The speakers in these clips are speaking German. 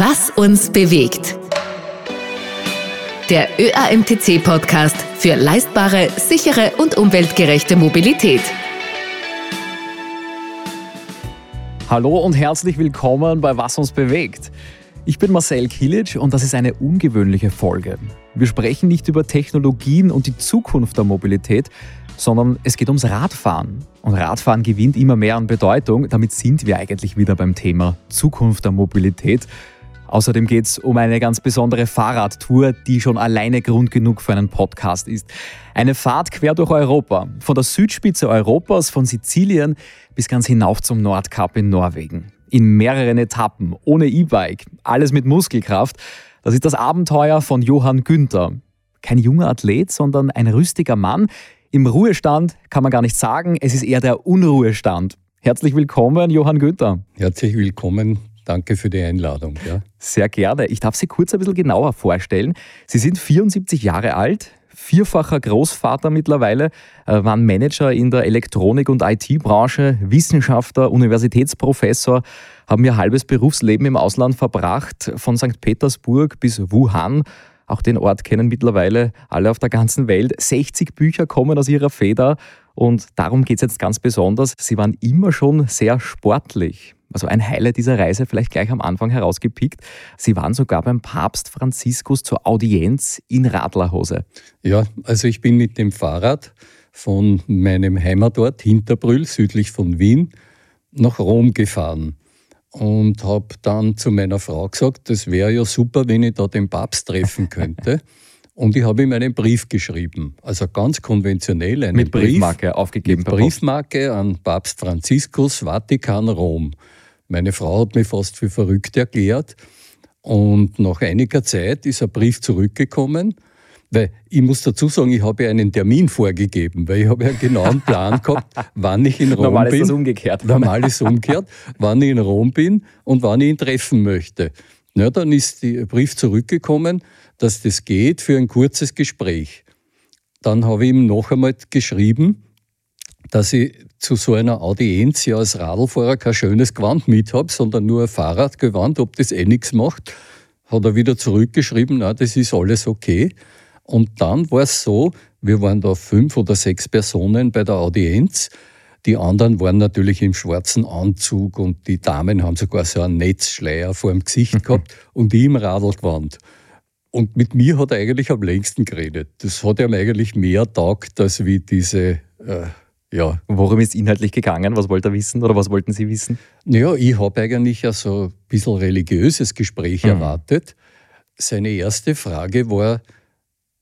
Was uns bewegt. Der ÖAMTC-Podcast für leistbare, sichere und umweltgerechte Mobilität. Hallo und herzlich willkommen bei Was uns bewegt. Ich bin Marcel Kilic und das ist eine ungewöhnliche Folge. Wir sprechen nicht über Technologien und die Zukunft der Mobilität, sondern es geht ums Radfahren. Und Radfahren gewinnt immer mehr an Bedeutung. Damit sind wir eigentlich wieder beim Thema Zukunft der Mobilität. Außerdem geht es um eine ganz besondere Fahrradtour, die schon alleine Grund genug für einen Podcast ist. Eine Fahrt quer durch Europa, von der Südspitze Europas, von Sizilien bis ganz hinauf zum Nordkap in Norwegen. In mehreren Etappen, ohne E-Bike, alles mit Muskelkraft. Das ist das Abenteuer von Johann Günther. Kein junger Athlet, sondern ein rüstiger Mann, im Ruhestand kann man gar nicht sagen, es ist eher der Unruhestand. Herzlich willkommen, Johann Günther. Herzlich willkommen. Danke für die Einladung. Ja. Sehr gerne. Ich darf Sie kurz ein bisschen genauer vorstellen. Sie sind 74 Jahre alt, vierfacher Großvater mittlerweile, äh, waren Manager in der Elektronik- und IT-Branche, Wissenschaftler, Universitätsprofessor, haben ihr halbes Berufsleben im Ausland verbracht, von St. Petersburg bis Wuhan auch den Ort kennen mittlerweile alle auf der ganzen Welt. 60 Bücher kommen aus ihrer Feder und darum geht es jetzt ganz besonders. Sie waren immer schon sehr sportlich. Also ein Highlight dieser Reise vielleicht gleich am Anfang herausgepickt. Sie waren sogar beim Papst Franziskus zur Audienz in Radlerhose. Ja, also ich bin mit dem Fahrrad von meinem Heimatort Hinterbrüll südlich von Wien nach Rom gefahren und habe dann zu meiner Frau gesagt, das wäre ja super, wenn ich da den Papst treffen könnte. und ich habe ihm einen Brief geschrieben, also ganz konventionell einen mit Briefmarke Brief, aufgegeben. Mit Briefmarke an Papst Franziskus, Vatikan, Rom. Meine Frau hat mich fast für verrückt erklärt. Und nach einiger Zeit ist ein Brief zurückgekommen weil ich muss dazu sagen, ich habe ja einen Termin vorgegeben, weil ich habe ja genau einen Plan gehabt, wann ich in Rom Normal bin. Normal ist das umgekehrt. Normal ist umgekehrt, wann ich in Rom bin und wann ich ihn treffen möchte. Ja, dann ist der Brief zurückgekommen, dass das geht für ein kurzes Gespräch. Dann habe ich ihm noch einmal geschrieben, dass ich zu so einer Audienz ja als Radlfahrer kein schönes Gewand mit habe, sondern nur ein Fahrradgewand, ob das eh nichts macht. Hat er wieder zurückgeschrieben, na, das ist alles okay. Und dann war es so, wir waren da fünf oder sechs Personen bei der Audienz. Die anderen waren natürlich im schwarzen Anzug und die Damen haben sogar so einen Netzschleier vor dem Gesicht mhm. gehabt und die im Radlgewand. Und mit mir hat er eigentlich am längsten geredet. Das hat ihm eigentlich mehr taugt, als wie diese, äh, ja. Worum ist inhaltlich gegangen? Was wollte er wissen oder was wollten Sie wissen? Naja, ich habe eigentlich ja so ein bisschen religiöses Gespräch mhm. erwartet. Seine erste Frage war,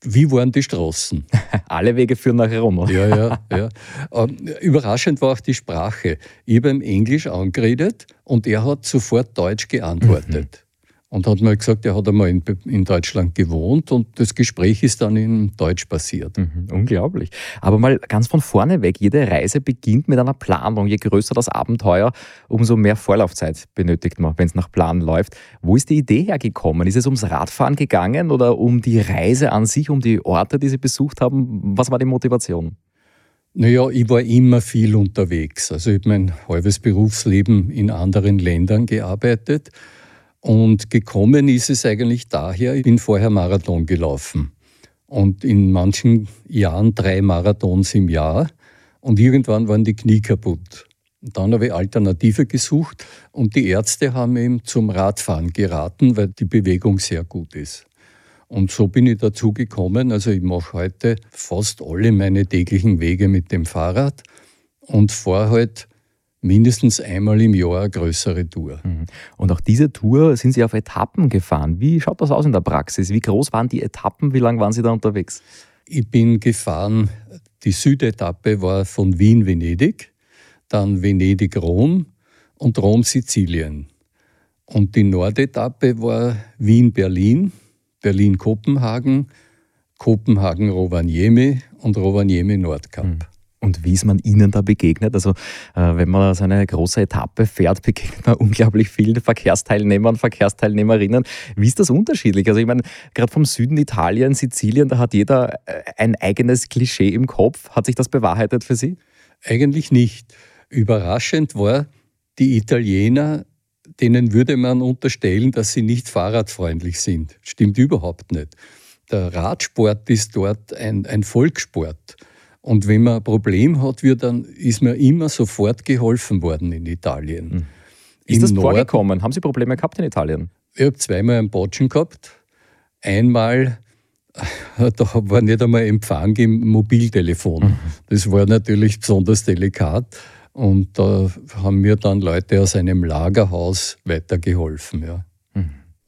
wie waren die Straßen? Alle Wege führen nach Rom. Oder? Ja, ja, ja. Ähm, überraschend war auch die Sprache. Ich habe ihm Englisch angeredet und er hat sofort Deutsch geantwortet. Mhm und hat mal gesagt, er hat einmal in, in, Deutschland gewohnt und das Gespräch ist dann in Deutsch passiert. Mhm, unglaublich. Aber mal ganz von vorne weg, jede Reise beginnt mit einer Planung. Je größer das Abenteuer, umso mehr Vorlaufzeit benötigt man, wenn es nach Plan läuft. Wo ist die Idee hergekommen? Ist es ums Radfahren gegangen oder um die Reise an sich, um die Orte, die Sie besucht haben? Was war die Motivation? Naja, ich war immer viel unterwegs. Also ich habe mein halbes Berufsleben in anderen Ländern gearbeitet. Und gekommen ist es eigentlich daher, ich bin vorher Marathon gelaufen. Und in manchen Jahren drei Marathons im Jahr. Und irgendwann waren die Knie kaputt. Und dann habe ich Alternative gesucht und die Ärzte haben ihm zum Radfahren geraten, weil die Bewegung sehr gut ist. Und so bin ich dazu gekommen. Also ich mache heute fast alle meine täglichen Wege mit dem Fahrrad und fahre halt mindestens einmal im Jahr eine größere Tour. Mhm. Und auch diese Tour sind Sie auf Etappen gefahren. Wie schaut das aus in der Praxis? Wie groß waren die Etappen? Wie lange waren Sie da unterwegs? Ich bin gefahren, die Südetappe war von Wien-Venedig, dann Venedig-Rom und Rom-Sizilien. Und die Nordetappe war Wien-Berlin, Berlin-Kopenhagen, Kopenhagen-Rovaniemi und Rovaniemi-Nordkap. Mhm. Und wie ist man Ihnen da begegnet? Also, äh, wenn man so eine große Etappe fährt, begegnet man unglaublich vielen Verkehrsteilnehmern, Verkehrsteilnehmerinnen. Wie ist das unterschiedlich? Also, ich meine, gerade vom Süden Italien, Sizilien, da hat jeder äh, ein eigenes Klischee im Kopf. Hat sich das bewahrheitet für Sie? Eigentlich nicht. Überraschend war, die Italiener, denen würde man unterstellen, dass sie nicht fahrradfreundlich sind. Stimmt überhaupt nicht. Der Radsport ist dort ein, ein Volkssport. Und wenn man ein Problem hat, wird dann, ist mir immer sofort geholfen worden in Italien. Hm. Ist Im das Norden, vorgekommen? Haben Sie Probleme gehabt in Italien? Ich habe zweimal einen Botschen gehabt. Einmal, da war nicht einmal Empfang im Mobiltelefon. Mhm. Das war natürlich besonders delikat. Und da haben mir dann Leute aus einem Lagerhaus weitergeholfen. Ja.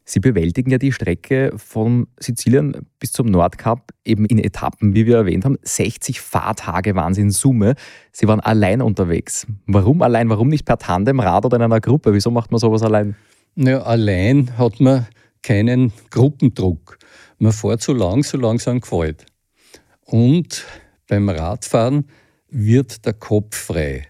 Sie bewältigen ja die Strecke von Sizilien bis zum Nordkap eben in Etappen, wie wir erwähnt haben. 60 Fahrtage waren Sie in Summe. Sie waren allein unterwegs. Warum allein? Warum nicht per Tandem, Rad oder in einer Gruppe? Wieso macht man sowas allein? Naja, allein hat man keinen Gruppendruck. Man fährt so lang, so lang es einem gefällt. Und beim Radfahren wird der Kopf frei.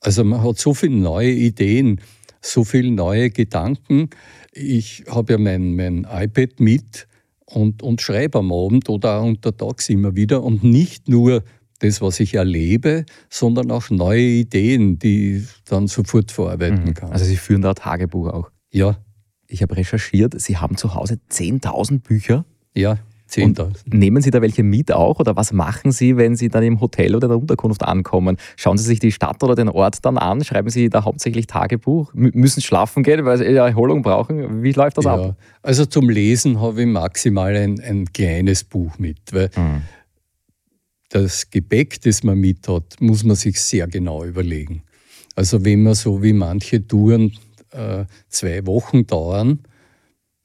Also man hat so viele neue Ideen, so viele neue Gedanken. Ich habe ja mein, mein iPad mit und, und schreibe am Abend oder auch untertags immer wieder und nicht nur das, was ich erlebe, sondern auch neue Ideen, die ich dann sofort verarbeiten mhm. kann. Also Sie führen da Tagebuch auch? Ja. Ich habe recherchiert, Sie haben zu Hause 10.000 Bücher. Ja. 10.000. Nehmen Sie da welche mit auch oder was machen Sie, wenn Sie dann im Hotel oder der Unterkunft ankommen? Schauen Sie sich die Stadt oder den Ort dann an? Schreiben Sie da hauptsächlich Tagebuch? M müssen schlafen gehen, weil Sie Erholung brauchen? Wie läuft das ja, ab? Also zum Lesen habe ich maximal ein, ein kleines Buch mit, weil mhm. das Gepäck, das man mit hat, muss man sich sehr genau überlegen. Also wenn man so wie manche Touren äh, zwei Wochen dauern,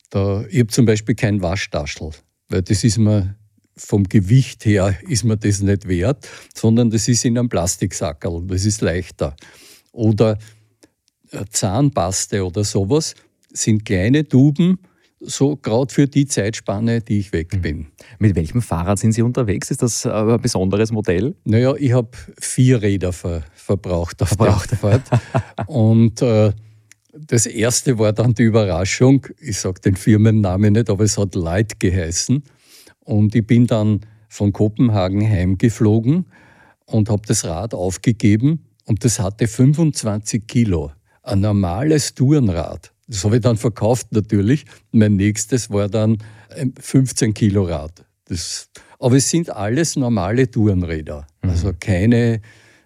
da, ich habe zum Beispiel kein Waschtaschel weil das ist mir vom Gewicht her ist mir das nicht wert, sondern das ist in einem Plastiksackerl, das ist leichter. Oder Zahnpaste oder sowas sind kleine Tuben, so gerade für die Zeitspanne, die ich weg mhm. bin. Mit welchem Fahrrad sind Sie unterwegs? Ist das ein besonderes Modell? Naja, ich habe vier Räder ver verbraucht auf verbraucht. der Fahrt. Und äh, das erste war dann die Überraschung. Ich sage den Firmennamen nicht, aber es hat Light geheißen. Und ich bin dann von Kopenhagen heimgeflogen und habe das Rad aufgegeben. Und das hatte 25 Kilo. Ein normales Tourenrad. Das habe ich dann verkauft natürlich. Mein nächstes war dann ein 15 Kilo Rad. Das, aber es sind alles normale Tourenräder. Mhm. Also keine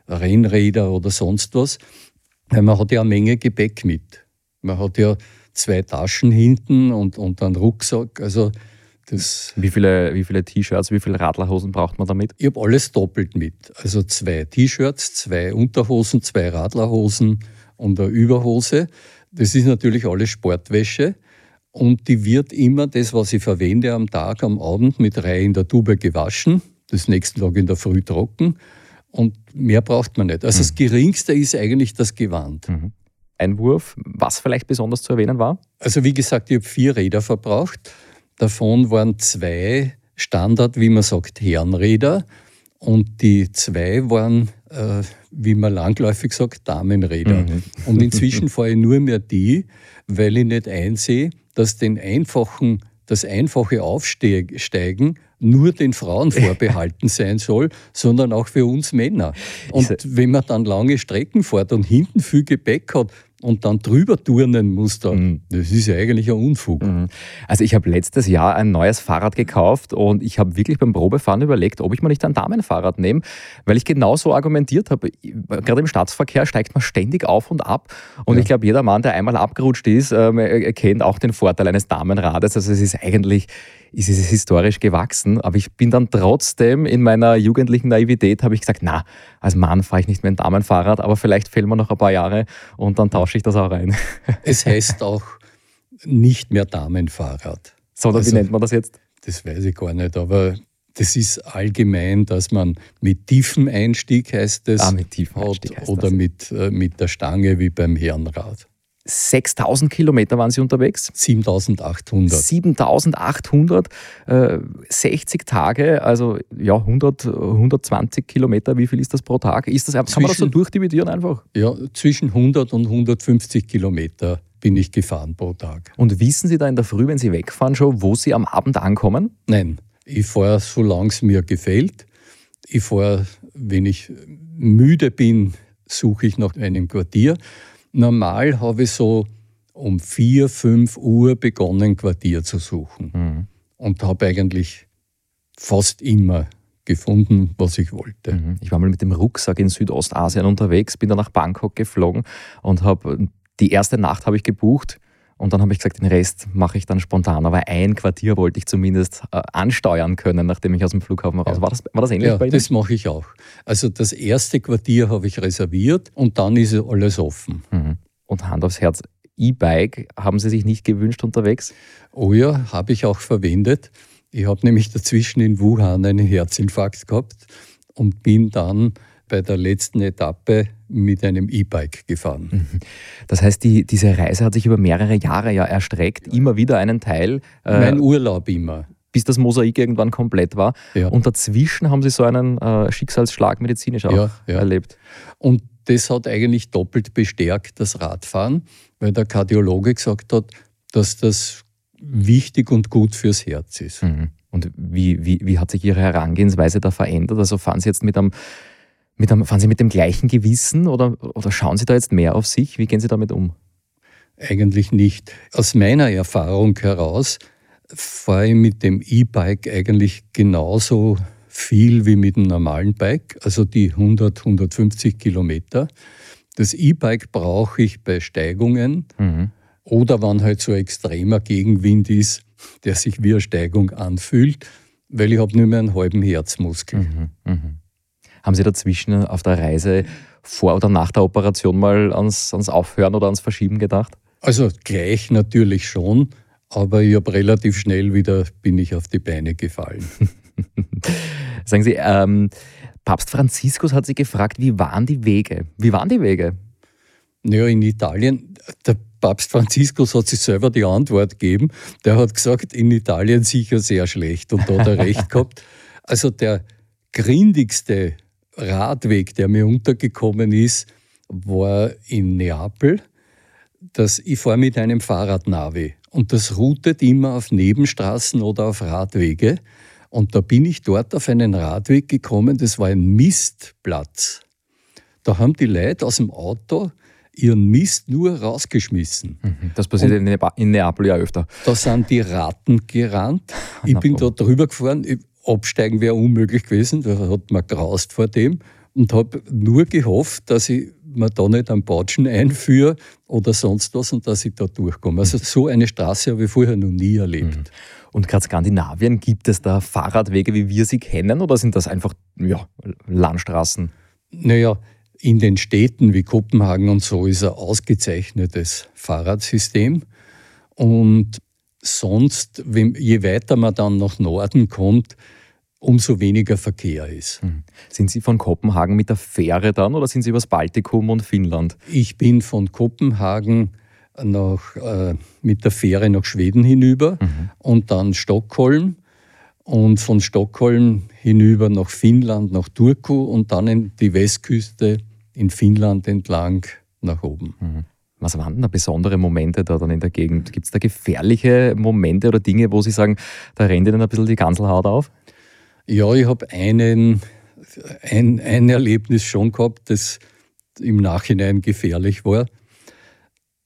Rennräder oder sonst was. Man hat ja eine Menge Gepäck mit. Man hat ja zwei Taschen hinten und, und einen Rucksack. Also das wie viele, wie viele T-Shirts, wie viele Radlerhosen braucht man damit? Ich habe alles doppelt mit. Also zwei T-Shirts, zwei Unterhosen, zwei Radlerhosen und eine Überhose. Das ist natürlich alles Sportwäsche. Und die wird immer das, was ich verwende am Tag, am Abend mit Reihe in der Tube gewaschen. Das nächsten Tag in der Früh trocken. Und mehr braucht man nicht. Also mhm. das Geringste ist eigentlich das Gewand. Mhm. Einwurf, was vielleicht besonders zu erwähnen war? Also wie gesagt, ich habe vier Räder verbraucht. Davon waren zwei Standard, wie man sagt, Herrenräder. Und die zwei waren, äh, wie man langläufig sagt, Damenräder. Mhm. Und inzwischen fahre ich nur mehr die, weil ich nicht einsehe, dass den einfachen, das einfache Aufsteigen nur den Frauen vorbehalten sein soll, sondern auch für uns Männer. Und wenn man dann lange Strecken fährt und hinten viel Gepäck hat, und dann drüber turnen muss, da, mhm. das ist ja eigentlich ein Unfug. Mhm. Also ich habe letztes Jahr ein neues Fahrrad gekauft und ich habe wirklich beim Probefahren überlegt, ob ich mal nicht ein Damenfahrrad nehme, weil ich genau so argumentiert habe. Gerade im Staatsverkehr steigt man ständig auf und ab und ja. ich glaube, jeder Mann, der einmal abgerutscht ist, äh, kennt auch den Vorteil eines Damenrades. Also es ist eigentlich ist es historisch gewachsen. Aber ich bin dann trotzdem in meiner jugendlichen Naivität, habe ich gesagt, na, als Mann fahre ich nicht mehr ein Damenfahrrad, aber vielleicht fehlen mir noch ein paar Jahre und dann tausche ich das auch rein. Es heißt auch nicht mehr Damenfahrrad. Sondern also, wie nennt man das jetzt? Das weiß ich gar nicht, aber das ist allgemein, dass man mit tiefem Einstieg heißt es ah, mit tiefem Einstieg heißt oder das. Mit, äh, mit der Stange wie beim Herrenrad. 6000 Kilometer waren Sie unterwegs? 7800. 7800, äh, 60 Tage, also ja, 100, 120 Kilometer. Wie viel ist das pro Tag? Ist das, kann zwischen, man das so durchdividieren einfach? Ja, zwischen 100 und 150 Kilometer bin ich gefahren pro Tag. Und wissen Sie da in der Früh, wenn Sie wegfahren, schon, wo Sie am Abend ankommen? Nein, ich fahre, solange es mir gefällt. Ich fahre, wenn ich müde bin, suche ich nach einem Quartier. Normal habe ich so um 4, 5 Uhr begonnen, Quartier zu suchen. Mhm. Und habe eigentlich fast immer gefunden, was ich wollte. Mhm. Ich war mal mit dem Rucksack in Südostasien unterwegs, bin dann nach Bangkok geflogen und habe die erste Nacht habe ich gebucht und dann habe ich gesagt, den Rest mache ich dann spontan. Aber ein Quartier wollte ich zumindest äh, ansteuern können, nachdem ich aus dem Flughafen raus war. Das, war das ähnlich ja, bei Ihnen? Das mache ich auch. Also das erste Quartier habe ich reserviert und dann ist alles offen. Mhm. Und Hand aufs Herz, E-Bike haben Sie sich nicht gewünscht unterwegs? Oh ja, habe ich auch verwendet. Ich habe nämlich dazwischen in Wuhan einen Herzinfarkt gehabt und bin dann bei der letzten Etappe mit einem E-Bike gefahren. Mhm. Das heißt, die, diese Reise hat sich über mehrere Jahre ja erstreckt, immer wieder einen Teil. Äh, mein Urlaub immer. Bis das Mosaik irgendwann komplett war. Ja. Und dazwischen haben Sie so einen äh, Schicksalsschlag medizinisch auch ja, ja. erlebt. Und das hat eigentlich doppelt bestärkt, das Radfahren, weil der Kardiologe gesagt hat, dass das wichtig und gut fürs Herz ist. Mhm. Und wie, wie, wie hat sich Ihre Herangehensweise da verändert? Also fahren Sie jetzt mit einem mit einem, fahren Sie mit dem gleichen Gewissen oder, oder schauen Sie da jetzt mehr auf sich? Wie gehen Sie damit um? Eigentlich nicht. Aus meiner Erfahrung heraus fahre ich mit dem E-Bike eigentlich genauso viel wie mit dem normalen Bike, also die 100, 150 Kilometer. Das E-Bike brauche ich bei Steigungen mhm. oder wenn halt so extremer Gegenwind ist, der sich wie eine Steigung anfühlt, weil ich habe nur mehr einen halben Herzmuskel. Mhm. Mhm. Haben Sie dazwischen auf der Reise vor oder nach der Operation mal ans, ans Aufhören oder ans Verschieben gedacht? Also gleich natürlich schon, aber ich habe relativ schnell wieder bin ich auf die Beine gefallen. Sagen Sie, ähm, Papst Franziskus hat Sie gefragt, wie waren die Wege? Wie waren die Wege? Naja, in Italien, der Papst Franziskus hat sich selber die Antwort gegeben. Der hat gesagt, in Italien sicher sehr schlecht und da hat er recht gehabt. Also der grindigste Radweg, der mir untergekommen ist, war in Neapel. Das, ich fahre mit einem Fahrradnavi und das routet immer auf Nebenstraßen oder auf Radwege. Und da bin ich dort auf einen Radweg gekommen, das war ein Mistplatz. Da haben die Leute aus dem Auto ihren Mist nur rausgeschmissen. Mhm. Das passiert und in Neapel ja öfter. Da sind die Ratten gerannt. Ich bin da drüber gefahren absteigen wäre unmöglich gewesen, da hat man graust vor dem und habe nur gehofft, dass ich mir da nicht einen Batschen einführe oder sonst was und dass ich da durchkomme. Also so eine Straße habe ich vorher noch nie erlebt. Mhm. Und gerade Skandinavien, gibt es da Fahrradwege, wie wir sie kennen, oder sind das einfach ja, Landstraßen? Naja, in den Städten wie Kopenhagen und so ist ein ausgezeichnetes Fahrradsystem. Und sonst, je weiter man dann nach Norden kommt, umso weniger Verkehr ist. Hm. Sind Sie von Kopenhagen mit der Fähre dann oder sind Sie übers Baltikum und Finnland? Ich bin von Kopenhagen nach, äh, mit der Fähre nach Schweden hinüber mhm. und dann Stockholm und von Stockholm hinüber nach Finnland, nach Turku und dann in die Westküste in Finnland entlang nach oben. Mhm. Was waren da besondere Momente da dann in der Gegend? Gibt es da gefährliche Momente oder Dinge, wo Sie sagen, da rennt Ihnen ein bisschen die Ganselhaut auf? Ja, ich habe ein, ein Erlebnis schon gehabt, das im Nachhinein gefährlich war.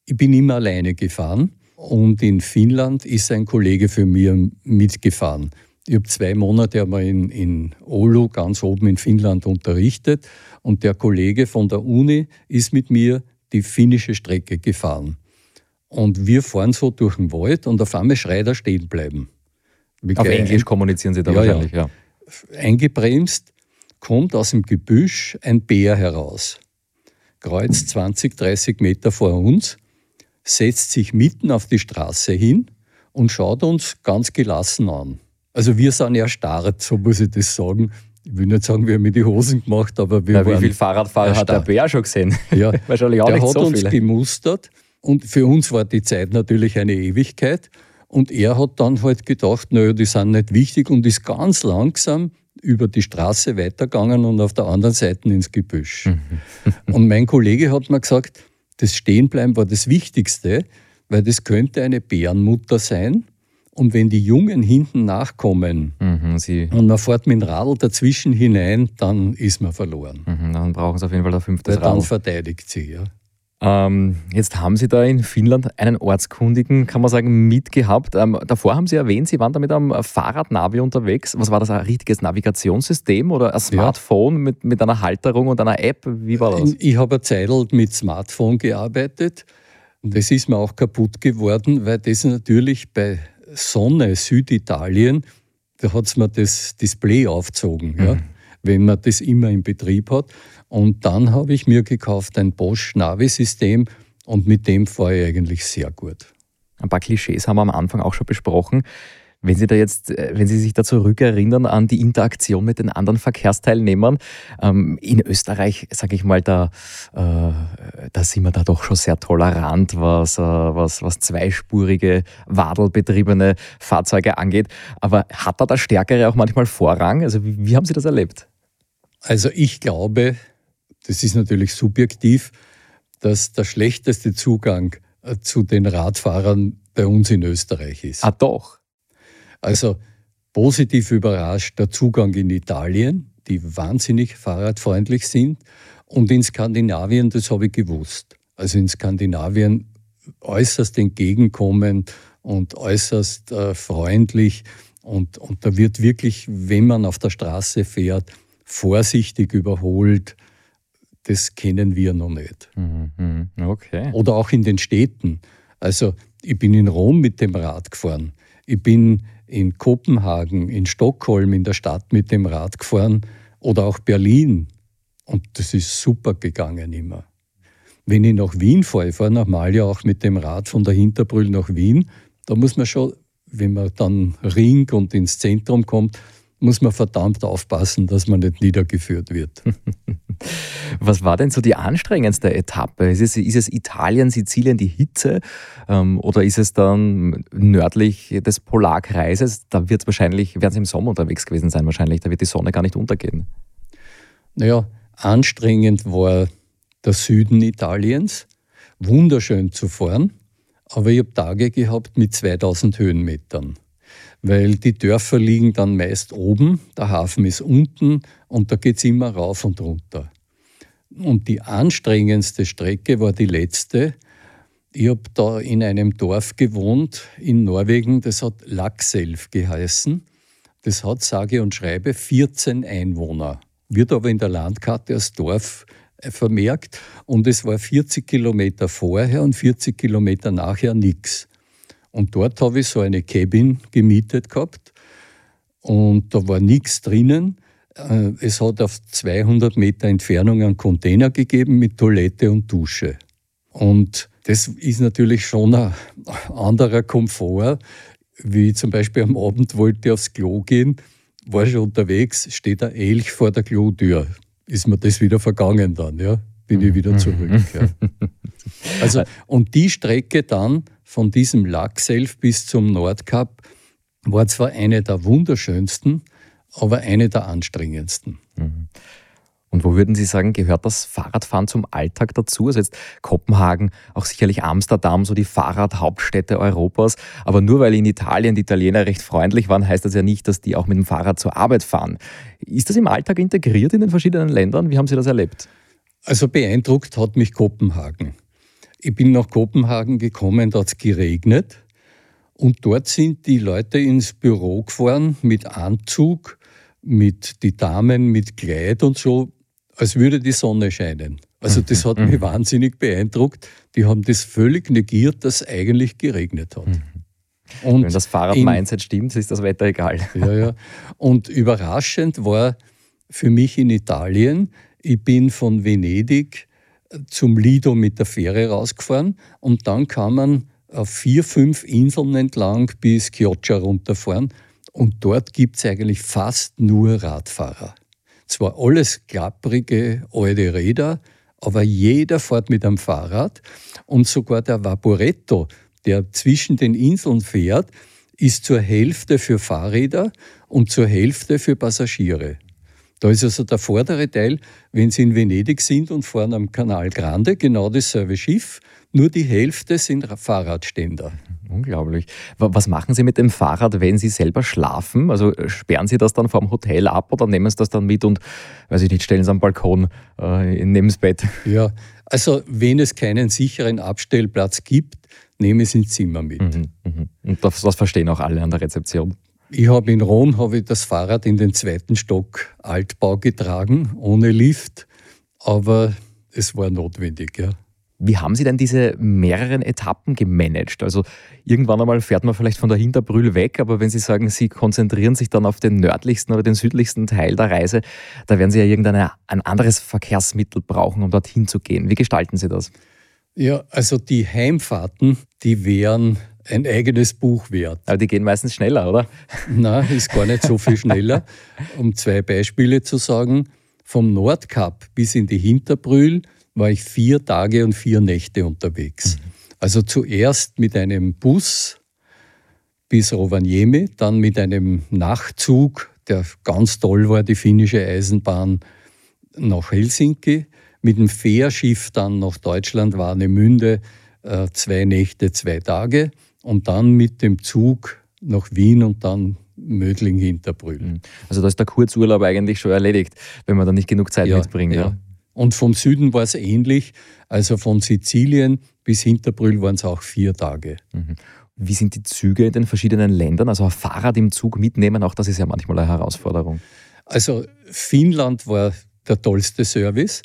Ich bin immer alleine gefahren und in Finnland ist ein Kollege für mich mitgefahren. Ich habe zwei Monate einmal in, in Oulu, ganz oben in Finnland, unterrichtet und der Kollege von der Uni ist mit mir die finnische Strecke gefahren. Und wir fahren so durch den Wald und auf einmal schreit er stehen bleiben. Auf Englisch kommunizieren Sie da ja, wahrscheinlich, ja. ja. Eingebremst kommt aus dem Gebüsch ein Bär heraus. Kreuzt 20, 30 Meter vor uns, setzt sich mitten auf die Straße hin und schaut uns ganz gelassen an. Also wir sind erstarrt, so muss ich das sagen ich will nicht sagen, wir haben mir die Hosen gemacht, aber wir ja, Wie viele Fahrradfahrer hat der Bär schon gesehen? Ja, wahrscheinlich auch der nicht hat so uns viele. gemustert und für uns war die Zeit natürlich eine Ewigkeit. Und er hat dann halt gedacht, naja, die sind nicht wichtig und ist ganz langsam über die Straße weitergegangen und auf der anderen Seite ins Gebüsch. Mhm. und mein Kollege hat mir gesagt, das Stehenbleiben war das Wichtigste, weil das könnte eine Bärenmutter sein und wenn die Jungen hinten nachkommen mhm, und man fährt mit dem Radl dazwischen hinein, dann ist man verloren. Mhm, dann brauchen sie auf jeden Fall ein fünftes Weil Radl. Dann verteidigt sie, ja. Ähm, jetzt haben Sie da in Finnland einen Ortskundigen, kann man sagen, mitgehabt. Ähm, davor haben Sie erwähnt, Sie waren da mit einem Fahrradnavi unterwegs. Was war das, ein richtiges Navigationssystem oder ein Smartphone ja. mit, mit einer Halterung und einer App? Wie war das? Ich habe eine Zeit mit Smartphone gearbeitet. Das ist mir auch kaputt geworden, weil das natürlich bei Sonne Süditalien, da hat es mir das Display aufgezogen, mhm. ja, wenn man das immer in Betrieb hat. Und dann habe ich mir gekauft ein Bosch Navi-System und mit dem fahre ich eigentlich sehr gut. Ein paar Klischees haben wir am Anfang auch schon besprochen. Wenn Sie da jetzt, äh, wenn Sie sich da zurückerinnern an die Interaktion mit den anderen Verkehrsteilnehmern, ähm, in Österreich, sage ich mal, da, äh, da sind wir da doch schon sehr tolerant, was, äh, was, was zweispurige, wadelbetriebene Fahrzeuge angeht. Aber hat da der Stärkere auch manchmal Vorrang? Also wie, wie haben Sie das erlebt? Also ich glaube, das ist natürlich subjektiv, dass der schlechteste Zugang zu den Radfahrern bei uns in Österreich ist. Ah doch. Also positiv überrascht der Zugang in Italien, die wahnsinnig fahrradfreundlich sind. Und in Skandinavien, das habe ich gewusst. Also in Skandinavien äußerst entgegenkommend und äußerst äh, freundlich. Und, und da wird wirklich, wenn man auf der Straße fährt, vorsichtig überholt. Das kennen wir noch nicht. Mhm, mhm. Okay. Oder auch in den Städten. Also ich bin in Rom mit dem Rad gefahren. Ich bin in Kopenhagen, in Stockholm, in der Stadt mit dem Rad gefahren oder auch Berlin. Und das ist super gegangen immer. Wenn ich nach Wien fahre, ich fahre normal ja auch mit dem Rad von der Hinterbrühl nach Wien, da muss man schon, wenn man dann ringt und ins Zentrum kommt, muss man verdammt aufpassen, dass man nicht niedergeführt wird. Was war denn so die anstrengendste Etappe? Ist es, ist es Italien, Sizilien, die Hitze ähm, oder ist es dann nördlich des Polarkreises? Da wird wahrscheinlich, werden Sie im Sommer unterwegs gewesen sein wahrscheinlich, da wird die Sonne gar nicht untergehen. Naja, anstrengend war der Süden Italiens, wunderschön zu fahren, aber ich habe Tage gehabt mit 2000 Höhenmetern weil die Dörfer liegen dann meist oben, der Hafen ist unten und da geht es immer rauf und runter. Und die anstrengendste Strecke war die letzte. Ich habe da in einem Dorf gewohnt in Norwegen, das hat Laxelf geheißen. Das hat sage und schreibe 14 Einwohner, wird aber in der Landkarte als Dorf äh, vermerkt und es war 40 Kilometer vorher und 40 Kilometer nachher nichts. Und dort habe ich so eine Cabin gemietet gehabt und da war nichts drinnen. Äh, es hat auf 200 Meter Entfernung einen Container gegeben mit Toilette und Dusche. Und das ist natürlich schon ein anderer Komfort, wie zum Beispiel am Abend wollte ich aufs Klo gehen, war schon unterwegs, steht ein Elch vor der Klotür. Ist mir das wieder vergangen dann, ja? Bin ich wieder zurück. Ja. Also, und die Strecke dann von diesem Lachself bis zum Nordkap war zwar eine der wunderschönsten, aber eine der anstrengendsten. Mhm. Und wo würden Sie sagen, gehört das Fahrradfahren zum Alltag dazu? Also jetzt Kopenhagen, auch sicherlich Amsterdam, so die Fahrradhauptstädte Europas. Aber nur weil in Italien die Italiener recht freundlich waren, heißt das ja nicht, dass die auch mit dem Fahrrad zur Arbeit fahren. Ist das im Alltag integriert in den verschiedenen Ländern? Wie haben Sie das erlebt? Also beeindruckt hat mich Kopenhagen. Ich bin nach Kopenhagen gekommen, da hat es geregnet. Und dort sind die Leute ins Büro gefahren mit Anzug, mit die Damen mit Kleid und so, als würde die Sonne scheinen. Also das hat mich mhm. wahnsinnig beeindruckt. Die haben das völlig negiert, dass es eigentlich geregnet hat. Mhm. Und Wenn das Fahrrad-Mindset stimmt, ist das Wetter egal. Ja, ja. Und überraschend war für mich in Italien, ich bin von Venedig zum Lido mit der Fähre rausgefahren und dann kann man auf vier, fünf Inseln entlang bis Chioggia runterfahren und dort gibt es eigentlich fast nur Radfahrer. Zwar alles klapprige alte Räder, aber jeder fährt mit einem Fahrrad und sogar der Vaporetto, der zwischen den Inseln fährt, ist zur Hälfte für Fahrräder und zur Hälfte für Passagiere. Da ist also der vordere Teil, wenn Sie in Venedig sind und fahren am Kanal Grande, genau dasselbe Schiff, nur die Hälfte sind Fahrradständer. Unglaublich. Was machen Sie mit dem Fahrrad, wenn Sie selber schlafen? Also sperren Sie das dann vom Hotel ab oder nehmen Sie das dann mit und, weiß ich nicht, stellen Sie am Balkon äh, neben das Bett? Ja, Also wenn es keinen sicheren Abstellplatz gibt, nehme es ins Zimmer mit. Mhm, mhm. Und das, das, verstehen auch alle an der Rezeption. Ich habe in Rom habe ich das Fahrrad in den zweiten Stock Altbau getragen, ohne Lift, aber es war notwendig. Ja. Wie haben Sie denn diese mehreren Etappen gemanagt? Also irgendwann einmal fährt man vielleicht von der Hinterbrühl weg, aber wenn Sie sagen, Sie konzentrieren sich dann auf den nördlichsten oder den südlichsten Teil der Reise, da werden Sie ja irgendein ein anderes Verkehrsmittel brauchen, um dorthin zu gehen. Wie gestalten Sie das? Ja, also die Heimfahrten, die wären ein eigenes Buch wert. Aber die gehen meistens schneller, oder? Nein, ist gar nicht so viel schneller. Um zwei Beispiele zu sagen, vom Nordkap bis in die Hinterbrühl war ich vier Tage und vier Nächte unterwegs. Mhm. Also zuerst mit einem Bus bis Rovaniemi, dann mit einem Nachtzug, der ganz toll war, die finnische Eisenbahn nach Helsinki, mit dem Fährschiff dann nach Deutschland, Warnemünde, äh, zwei Nächte, zwei Tage und dann mit dem Zug nach Wien und dann Mödling Hinterbrühl. Mhm. Also da ist der Kurzurlaub eigentlich schon erledigt, wenn man da nicht genug Zeit ja, mitbringt. Ja. ja. Und vom Süden war es ähnlich. Also von Sizilien bis Hinterbrühl waren es auch vier Tage. Mhm. Wie sind die Züge in den verschiedenen Ländern? Also ein Fahrrad im Zug mitnehmen, auch das ist ja manchmal eine Herausforderung. Also Finnland war der tollste Service.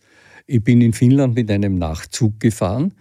Ich bin in Finnland mit einem Nachtzug gefahren.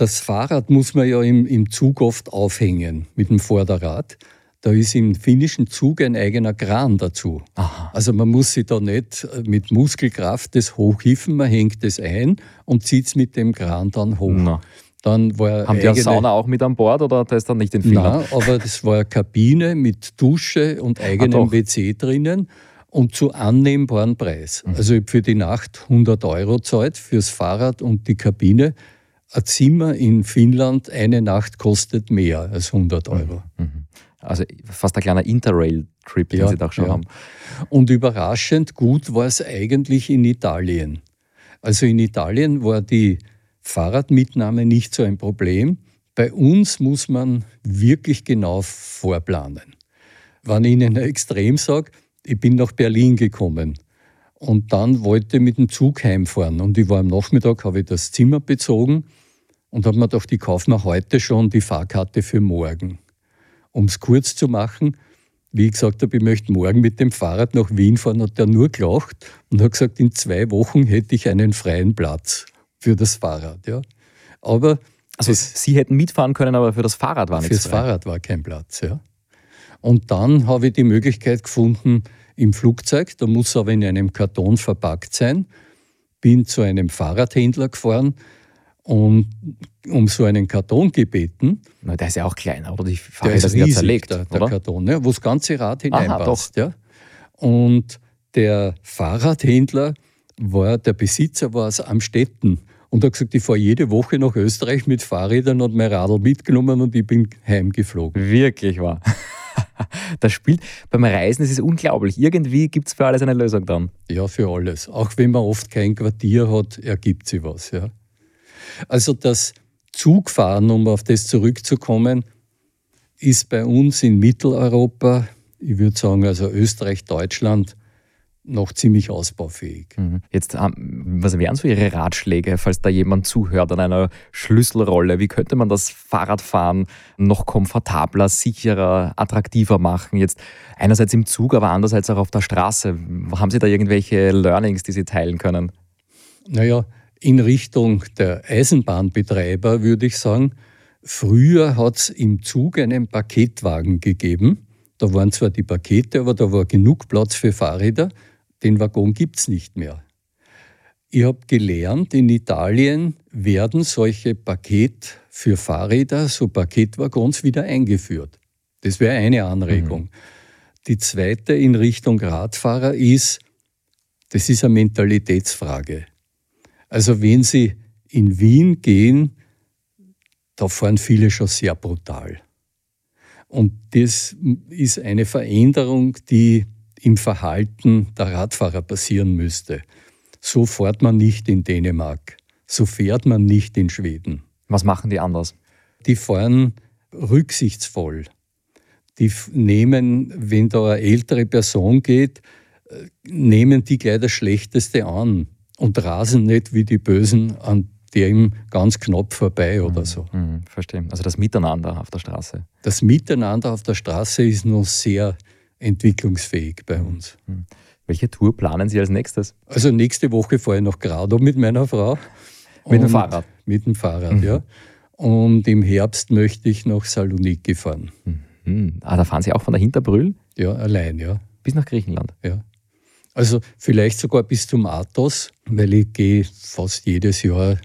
Das Fahrrad muss man ja im, im Zug oft aufhängen mit dem Vorderrad. Da ist im finnischen Zug ein eigener Kran dazu. Aha. Also man muss sich da nicht mit Muskelkraft das hochhiffen, man hängt es ein und zieht es mit dem Kran dann hoch. Na. Dann war Haben die eine Sauna auch mit an Bord oder da ist dann nicht in Finnland? Nein, aber das war eine Kabine mit Dusche und eigenem ah, WC drinnen und zu annehmbaren Preis. Mhm. Also ich habe für die Nacht 100 Euro zahlt fürs Fahrrad und die Kabine. Ein Zimmer in Finnland eine Nacht kostet mehr als 100 Euro. Mhm. mhm. Also fast ein kleiner Interrail-Trip, den ja, Sie da schon ja. haben. Und überraschend gut war es eigentlich in Italien. Also in Italien war die Fahrradmitnahme nicht so ein Problem. Bei uns muss man wirklich genau vorplanen. Wenn ich Ihnen extrem sage, ich bin nach Berlin gekommen und dann wollte ich mit dem Zug heimfahren und ich war am Nachmittag, habe ich das Zimmer bezogen und habe mir gedacht, ich kaufe mir heute schon die Fahrkarte für morgen. Um es kurz zu machen, wie ich gesagt habe, ich möchte morgen mit dem Fahrrad nach Wien fahren, hat er nur gelacht und hat gesagt, in zwei Wochen hätte ich einen freien Platz für das Fahrrad. Ja. Aber also Sie hätten mitfahren können, aber für das Fahrrad war nichts Fürs frei. Fahrrad war kein Platz, ja. Und dann habe ich die Möglichkeit gefunden im Flugzeug, da muss aber in einem Karton verpackt sein, bin zu einem Fahrradhändler gefahren, und um so einen Karton gebeten. Na, der ist ja auch kleiner, oder? Die Fahrräder der ist riesig, zerlegt, der, der Karton, ne? wo das ganze Rad hineinpasst. Aha, ja? Und der Fahrradhändler war, der Besitzer war aus Amstetten und hat gesagt, ich fahre jede Woche nach Österreich mit Fahrrädern und mein Radl mitgenommen und ich bin heimgeflogen. Wirklich wahr. Das spielt beim Reisen, es ist unglaublich. Irgendwie gibt es für alles eine Lösung dann. Ja, für alles. Auch wenn man oft kein Quartier hat, ergibt sich was. Ja. Also das Zugfahren, um auf das zurückzukommen, ist bei uns in Mitteleuropa, ich würde sagen also Österreich, Deutschland, noch ziemlich ausbaufähig. Mhm. Jetzt, was wären so Ihre Ratschläge, falls da jemand zuhört an einer Schlüsselrolle? Wie könnte man das Fahrradfahren noch komfortabler, sicherer, attraktiver machen? Jetzt einerseits im Zug, aber andererseits auch auf der Straße. Haben Sie da irgendwelche Learnings, die Sie teilen können? Naja, in Richtung der Eisenbahnbetreiber würde ich sagen, früher hat es im Zug einen Paketwagen gegeben. Da waren zwar die Pakete, aber da war genug Platz für Fahrräder. Den Waggon gibt es nicht mehr. Ich habe gelernt, in Italien werden solche Paket für Fahrräder, so Paketwaggons wieder eingeführt. Das wäre eine Anregung. Mhm. Die zweite in Richtung Radfahrer ist, das ist eine Mentalitätsfrage. Also wenn Sie in Wien gehen, da fahren viele schon sehr brutal. Und das ist eine Veränderung, die im Verhalten der Radfahrer passieren müsste. So fährt man nicht in Dänemark. So fährt man nicht in Schweden. Was machen die anders? Die fahren rücksichtsvoll. Die nehmen, wenn da eine ältere Person geht, äh, nehmen die gleich das Schlechteste an und rasen nicht wie die Bösen an dem ganz knapp vorbei oder so. Mhm, verstehe. Also das Miteinander auf der Straße. Das Miteinander auf der Straße ist noch sehr entwicklungsfähig bei uns. Mhm. Welche Tour planen Sie als nächstes? Also nächste Woche fahre ich nach Grado mit meiner Frau. Mit dem Fahrrad? Mit dem Fahrrad, mhm. ja. Und im Herbst möchte ich nach Saloniki fahren. Mhm. Ah, da fahren Sie auch von der Hinterbrühl? Ja, allein, ja. Bis nach Griechenland? Ja. Also vielleicht sogar bis zum Athos, weil ich gehe fast jedes Jahr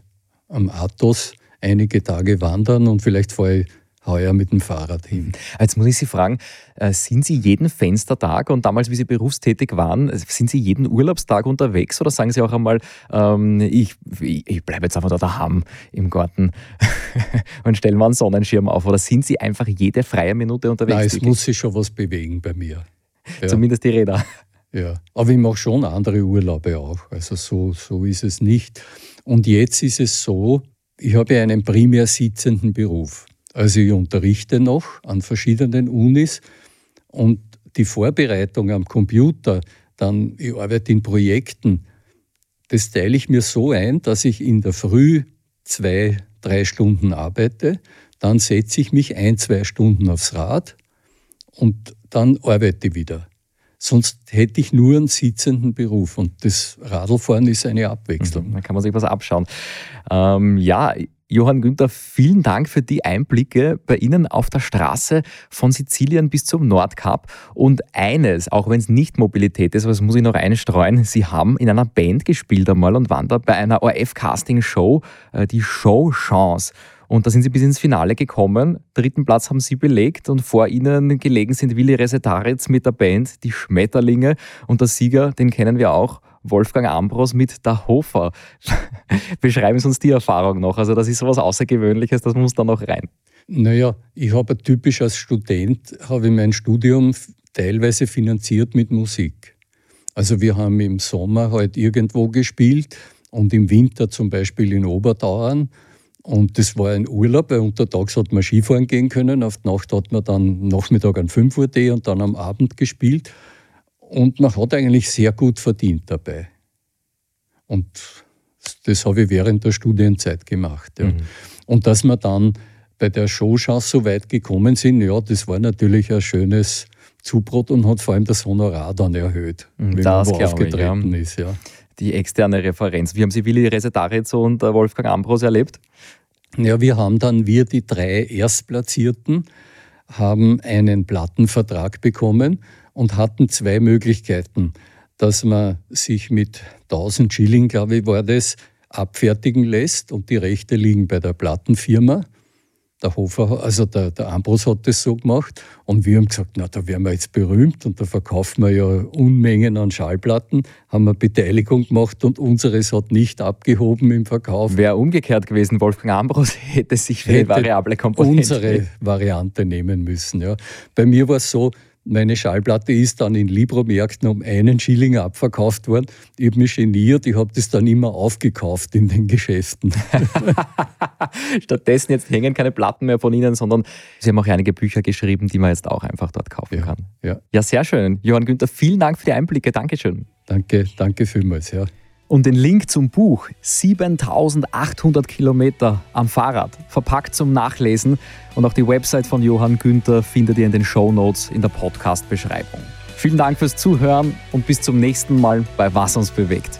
am Athos einige Tage wandern und vielleicht fahre ich heuer mit dem Fahrrad hin. Jetzt muss ich Sie fragen, äh, sind Sie jeden Fenstertag und damals, wie Sie berufstätig waren, sind Sie jeden Urlaubstag unterwegs oder sagen Sie auch einmal, ähm, ich, ich bleibe jetzt einfach da daheim im Garten und stellen mal einen Sonnenschirm auf oder sind Sie einfach jede freie Minute unterwegs? Nein, es muss sich schon was bewegen bei mir. Ja. Zumindest die Räder. Ja, aber ich mache schon andere Urlaube auch. Also so, so ist es nicht. Und jetzt ist es so, ich habe einen primär sitzenden Beruf. Also ich unterrichte noch an verschiedenen Unis und die Vorbereitung am Computer, dann ich arbeite in Projekten, das teile ich mir so ein, dass ich in der Früh zwei, drei Stunden arbeite, dann setze ich mich ein, zwei Stunden aufs Rad und dann arbeite ich wieder. Sonst hätte ich nur einen sitzenden Beruf und das Radlfahren ist eine Abwechslung. Mhm, da kann man sich was abschauen. Ähm, ja, Johann Günther, vielen Dank für die Einblicke bei Ihnen auf der Straße von Sizilien bis zum Nordkap. Und eines, auch wenn es nicht Mobilität ist, aber das muss ich noch einstreuen, Sie haben in einer Band gespielt einmal und waren da bei einer ORF-Casting-Show, äh, die Show Chance. Und da sind sie bis ins Finale gekommen. Dritten Platz haben sie belegt und vor ihnen gelegen sind Willi Resetaritz mit der Band Die Schmetterlinge. Und der Sieger, den kennen wir auch, Wolfgang Ambros mit der Hofer. Beschreiben Sie uns die Erfahrung noch. Also das ist so was Außergewöhnliches, das muss da noch rein. Naja, ich habe typisch als Student, habe mein Studium teilweise finanziert mit Musik. Also wir haben im Sommer halt irgendwo gespielt und im Winter zum Beispiel in Obertauern und das war ein Urlaub, weil untertags hat man Skifahren gehen können, auf die Nacht hat man dann Nachmittag ein 5 Uhr Tee und dann am Abend gespielt. Und man hat eigentlich sehr gut verdient dabei. Und das habe ich während der Studienzeit gemacht. Ja. Mhm. Und dass wir dann bei der Showchance so weit gekommen sind, ja, das war natürlich ein schönes Zubrot und hat vor allem das Honorar dann erhöht, mhm, wenn das man aufgetreten ich, ja. ist. Ja die externe Referenz. Wie haben Sie Willi Resetaritz und äh, Wolfgang Ambros erlebt? Ja, wir haben dann, wir die drei Erstplatzierten, haben einen Plattenvertrag bekommen und hatten zwei Möglichkeiten, dass man sich mit 1000 Schilling, glaube ich, war das, abfertigen lässt und die Rechte liegen bei der Plattenfirma der Hofer, also der, der Ambros hat das so gemacht und wir haben gesagt, na, da wären wir jetzt berühmt und da verkaufen wir ja Unmengen an Schallplatten, haben wir Beteiligung gemacht und unseres hat nicht abgehoben im Verkauf. Wäre umgekehrt gewesen, Wolfgang Ambros hätte sich für hätte die variable Komponente unsere Variante nehmen müssen. Ja. Bei mir war es so, meine Schallplatte ist dann in Libro-Märkten um einen Schilling abverkauft worden. Ich habe mich geniert, ich habe das dann immer aufgekauft in den Geschäften. Stattdessen jetzt hängen keine Platten mehr von Ihnen, sondern Sie haben auch einige Bücher geschrieben, die man jetzt auch einfach dort kaufen ja, kann. Ja. ja, sehr schön. Johann Günther, vielen Dank für die Einblicke. Dankeschön. Danke, danke vielmals. Ja. Und den Link zum Buch 7800 Kilometer am Fahrrad, verpackt zum Nachlesen und auch die Website von Johann Günther findet ihr in den Show Notes in der Podcast-Beschreibung. Vielen Dank fürs Zuhören und bis zum nächsten Mal bei Was uns bewegt.